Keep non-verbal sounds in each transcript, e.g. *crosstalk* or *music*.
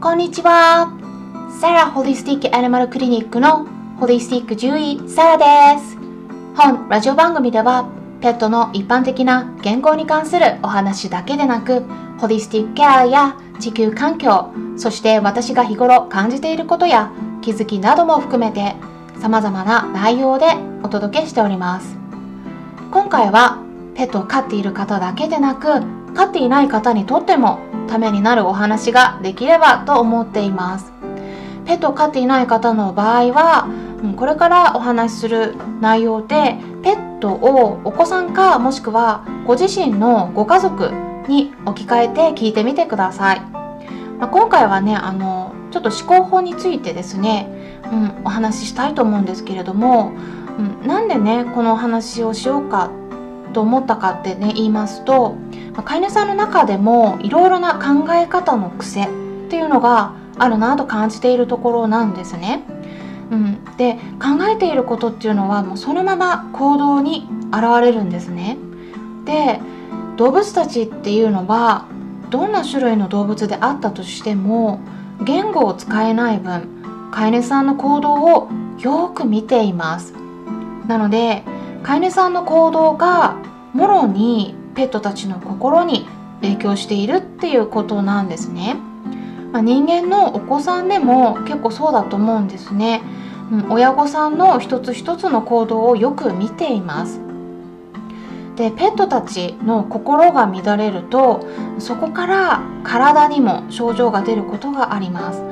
こんにちは。サラホリスティックアニマルクリニックのホリスティック獣医サラです。本ラジオ番組ではペットの一般的な健康に関するお話だけでなくホリスティックケアや地球環境そして私が日頃感じていることや気づきなども含めて様々な内容でお届けしております今回はペットを飼っている方だけでなく飼っていない方にとってもためになるお話ができればと思っています。ペットを飼っていない方の場合はこれからお話しする内容でペットをお子さんかもしくはご自身のご家族に置き換えて聞いてみてください、まあ、今回はねあのちょっと思考法についてですね、うん、お話ししたいと思うんですけれども、うん、なんでねこのお話をしようかと思ったかってね言いますと、飼い主さんの中でもいろいろな考え方の癖っていうのがあるなと感じているところなんですね。うん、で考えていることっていうのはもうそのまま行動に現れるんですね。で動物たちっていうのはどんな種類の動物であったとしても言語を使えない分飼い主さんの行動をよく見ていますなので飼い主さんの行動がもろにペットたちの心に影響しているっていうことなんですね、まあ、人間のお子さんでも結構そうだと思うんですね、うん、親御さんの一つ一つの行動をよく見ています。でペットたちの心が乱れるとそこから体にも症状が出ることがあります、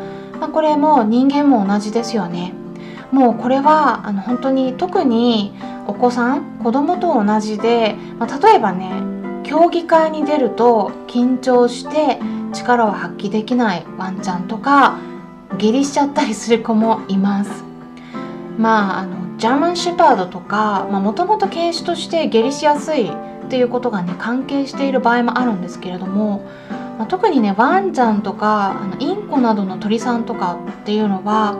まあ、これも人間も同じですよね。もうこれはあの本当に特にお子さん子供と同じで、まあ、例えばね競技会に出ると緊張して力を発揮できないワンちゃんとか下痢しちゃったりする子もいます。まああのジャーマンシェパードとかもともと犬種として下痢しやすいっていうことがね関係している場合もあるんですけれども、まあ、特にねワンちゃんとかあのインコなどの鳥さんとかっていうのは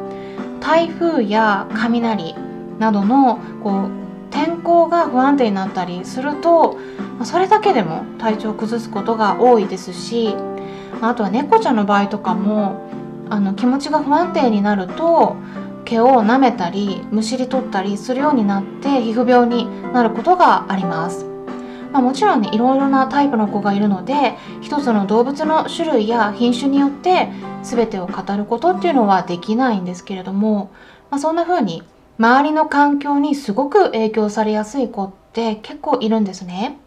台風や雷などのこう天候が不安定になったりするとそれだけでも体調を崩すことが多いですしあとは猫ちゃんの場合とかもあの気持ちが不安定になると毛を舐めたりむしり取ったりするようになって皮膚病になることがあります。まあ、もちろんねいろいろなタイプの子がいるので一つの動物の種類や品種によって全てを語ることっていうのはできないんですけれども、まあ、そんな風に周りの環境にすごく影響されやすい子って結構いるんですね。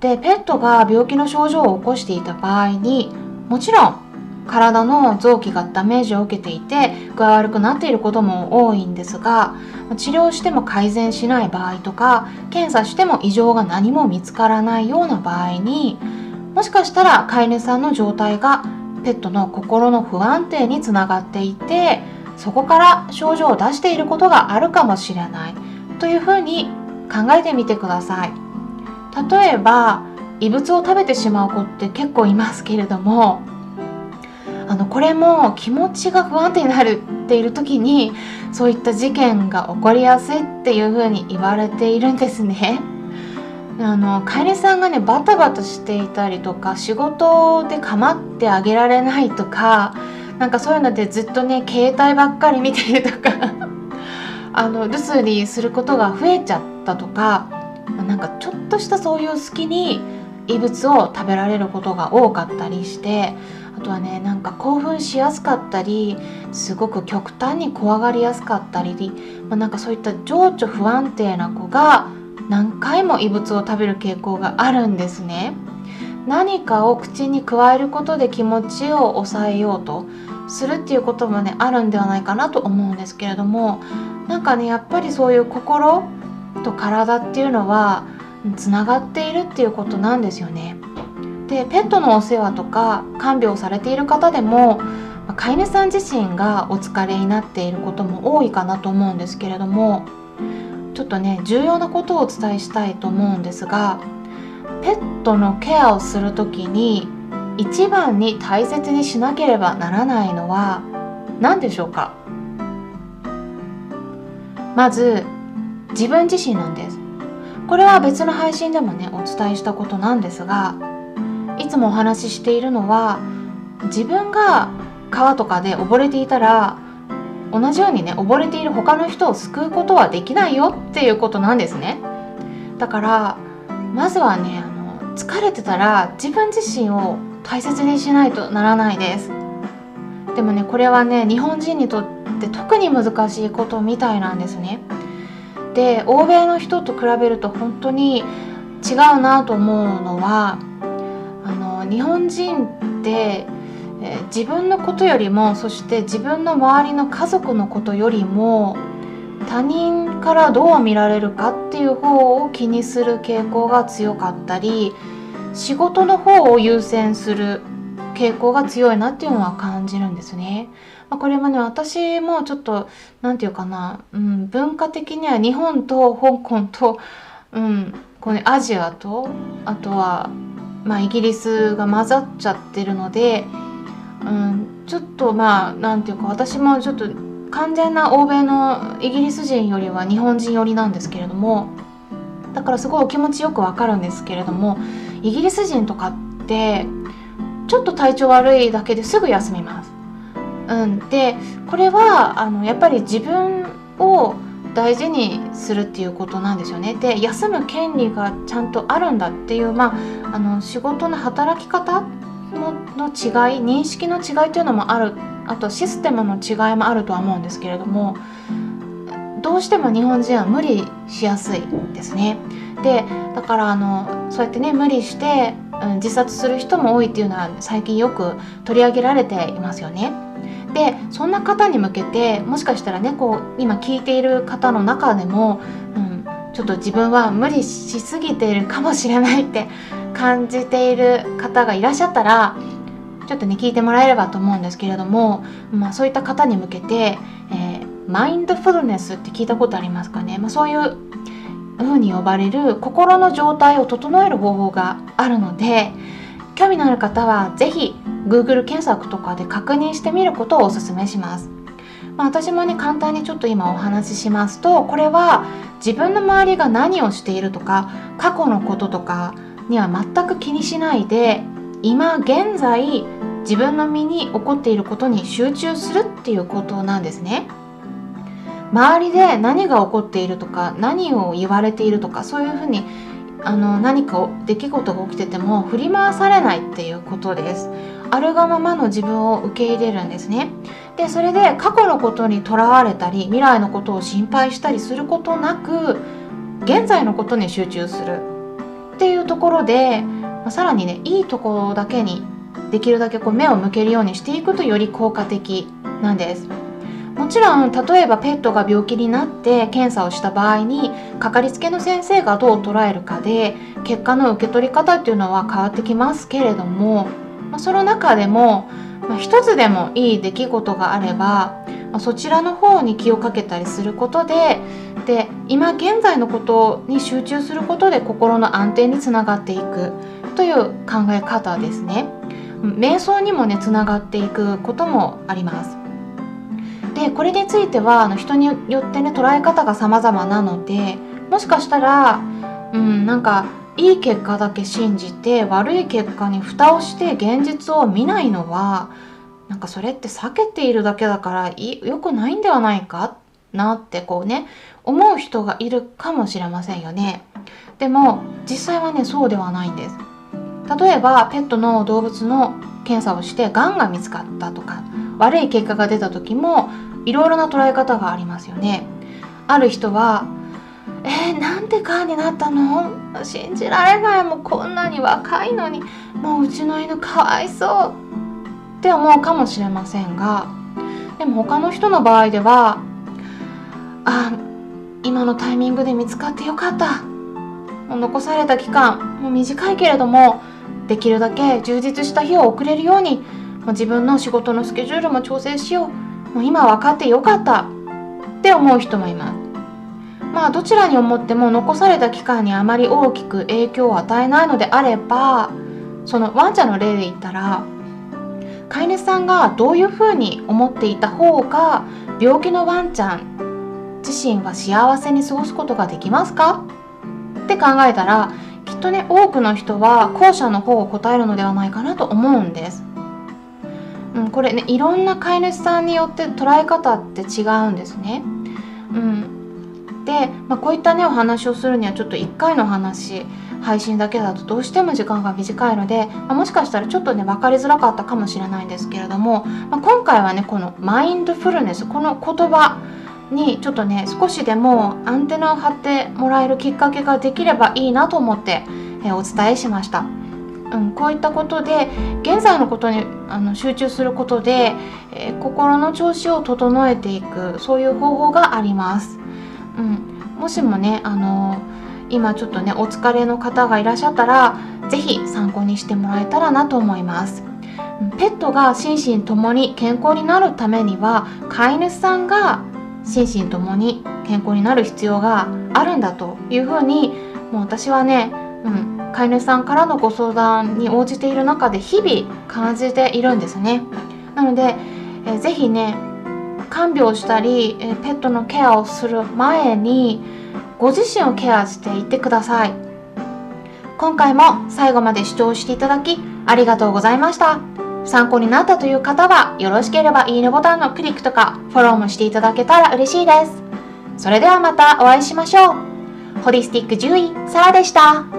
でペットが病気の症状を起こしていた場合にもちろん体の臓器がダメージを受けていて具合悪くなっていることも多いんですが治療しても改善しない場合とか検査しても異常が何も見つからないような場合にもしかしたら飼い主さんの状態がペットの心の不安定につながっていてそこから症状を出していることがあるかもしれないというふうに考えてみてください。例えば異物を食べてしまう子って結構いますけれどもあのこれも気持ちが不安定になるっている時にそういった事件が起こりやすいっていうふうに言われているんですね。あの飼いさんがねバタバタしていたりとか仕事で構ってあげられないとかなんかそういうのでずっとね携帯ばっかり見てるとか *laughs* あの留守にすることが増えちゃったとかまなんかちょっとしたそういう隙に異物を食べられることが多かったりしてあとはねなんか興奮しやすかったりすごく極端に怖がりやすかったり、まあ、なんかそういった情緒不安定な子が何回も異物を食べる傾向があるんですね。何かを口に加えることで気持ちを抑えようとするっていうこともねあるんではないかなと思うんですけれどもなんかねやっぱりそういう心と体っていうのはつながっているっていうことなんですよね。でペットのお世話とか看病されている方でも飼い主さん自身がお疲れになっていることも多いかなと思うんですけれどもちょっとね重要なことをお伝えしたいと思うんですがペットのケアをする時に一番に大切にしなければならないのは何でしょうか？まず自分自身なんです。これは別の配信でもねお伝えしたことなんですがいつもお話ししているのは自分が川とかで溺れていたら同じようにね溺れている他の人を救うことはできないよっていうことなんですね。だからまずはねあの疲れてたら自分自身を大切にしないとならないです。でもねこれはね日本人にとって特に難しいことみたいなんですね。で欧米の人と比べると本当に違うなと思うのはあの日本人ってえ自分のことよりもそして自分の周りの家族のことよりも他人からどう見られるかっていう方を気にする傾向が強かったり仕事の方を優先する傾向が強いなっていうのは感じるんですね。ま、これもね私もちょっと何て言うかな、うん、文化的には日本と香港と、うん、このアジアとあとは、まあ、イギリスが混ざっちゃってるのでうん、ちょっとまあなんていうか私もちょっと完全な欧米のイギリス人よりは日本人寄りなんですけれどもだからすごいお気持ちよくわかるんですけれどもイギリス人とかってちょっと体調悪いだけですぐ休みます。うん、でこれはあのやっぱり自分を大事にするっていうことなんですよね。で休む権利がちゃんとあるんだっていう、まあ、あの仕事の働き方のの違い認識の違いというのもあるあとシステムの違いもあるとは思うんですけれどもどうしても日本人は無理しやすいですね。でだからあのそうやってね無理して、うん、自殺する人も多いっていうのは最近よく取り上げられていますよね。でそんな方に向けてもしかしたらねこう今聞いている方の中でも、うん、ちょっと自分は無理しすぎているかもしれないって *laughs* 感じている方がいらっしゃったらちょっとね聞いてもらえればと思うんですけれども、まあ、そういった方に向けて、えー、マインドフルネスって聞いたことありますかね、まあ、そういう風に呼ばれる心の状態を整える方法があるので興味のある方は是非 Google 検索とかで確認してみることをお勧めします。まあ、私もね簡単にちょっと今お話ししますとこれは自分の周りが何をしているとか過去のこととかには全く気にしないで今現在自分の身に起こっていることに集中するっていうことなんですね。周りで何が起こっているとか何を言われているとかそういうふうにあの何か出来事が起きてても振り回されないっていうことです。あるがままの自分を受け入れるんですね。でそれで過去のことにとらわれたり未来のことを心配したりすることなく現在のことに集中するっていうところで、まあ、さらにねいいところだけにできるだけこう目を向けるようにしていくとより効果的なんです。もちろん例えばペットが病気になって検査をした場合にかかりつけの先生がどう捉えるかで結果の受け取り方っていうのは変わってきますけれども、ま、その中でも、まあ、一つでもいい出来事があれば、ま、そちらの方に気をかけたりすることでで今現在のことに集中することで心の安定につながっていくという考え方ですね。瞑想にもねつながっていくこともあります。でこれについてはあの人によってね捉え方が様々なのでもしかしたらうんなんかいい結果だけ信じて悪い結果に蓋をして現実を見ないのはなんかそれって避けているだけだから良くないんではないかなってこうね思う人がいるかもしれませんよね。でも実際はねそうではないんです。例えばペットの動物の検査をしてがんが見つかったとか悪い結果が出た時もいろいろな捉え方がありますよね。ある人はえー、なんでがんになったの？信じられない。もうこんなに若いのに。もううちの犬かわいそうって思うかもしれませんがでも他の人の場合ではあ今のタイミングで見つかってよかったもう残された期間もう短いけれどもできるだけ充実した日を送れるようにもう自分の仕事のスケジュールも調整しよう。もう今分かってよかった。って思う人もいます。まあどちらに思っても残された期間にあまり大きく影響を与えないのであればそのワンちゃんの例で言ったら飼い主さんがどういうふうに思っていた方が病気のワンちゃん自身は幸せに過ごすことができますか？って考えたらきっとね多くの人は後者の方を答えるのではないかなと思うんです。うん、これねいろんな飼い主さんによって捉え方って違うんですね。うん、で、まあ、こういったねお話をするにはちょっと1回の話配信だけだとどうしても時間が短いので、まあ、もしかしたらちょっとね分かりづらかったかもしれないんですけれども、まあ、今回はねこのマインドフルネスこの言葉にちょっとね少しでもアンテナを張ってもらえるきっかけができればいいなと思って、えお伝えしました。うん、こういったことで現在のことにあの集中することで、えー、心の調子を整えていくそういう方法があります。うん、もしもねあの今ちょっとねお疲れの方がいらっしゃったら是非参考にしてもらえたらなと思います。ペットが心身ともに健康になるためには飼い主さんが心身ともに健康になる必要があるんだというふうにもう私はね、うん、飼い主さんからのご相談に応じている中で日々感じているんですね。なので、えー、ぜひね看病したり、え、ペットのケアをする前にご自身をケアしていってください。今回も最後まで視聴していただきありがとうございました。参考になったという方は、よろしければいいねボタンのクリックとか、フォローもしていただけたら嬉しいです。それではまたお会いしましょう。ホリスティック獣医、サラでした。